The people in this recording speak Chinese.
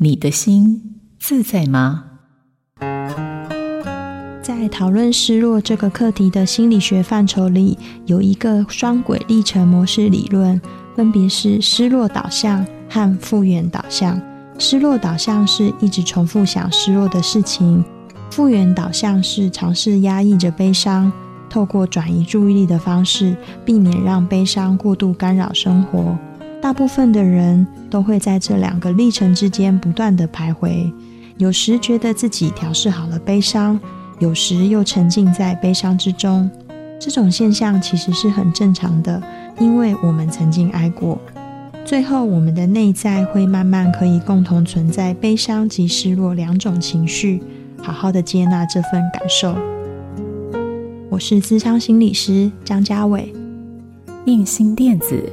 你的心自在吗？在讨论失落这个课题的心理学范畴里，有一个双轨历程模式理论，分别是失落导向和复原导向。失落导向是一直重复想失落的事情，复原导向是尝试压抑着悲伤，透过转移注意力的方式，避免让悲伤过度干扰生活。大部分的人都会在这两个历程之间不断地徘徊，有时觉得自己调试好了悲伤，有时又沉浸在悲伤之中。这种现象其实是很正常的，因为我们曾经爱过。最后，我们的内在会慢慢可以共同存在悲伤及失落两种情绪，好好的接纳这份感受。我是咨商心理师张家伟，映兴电子。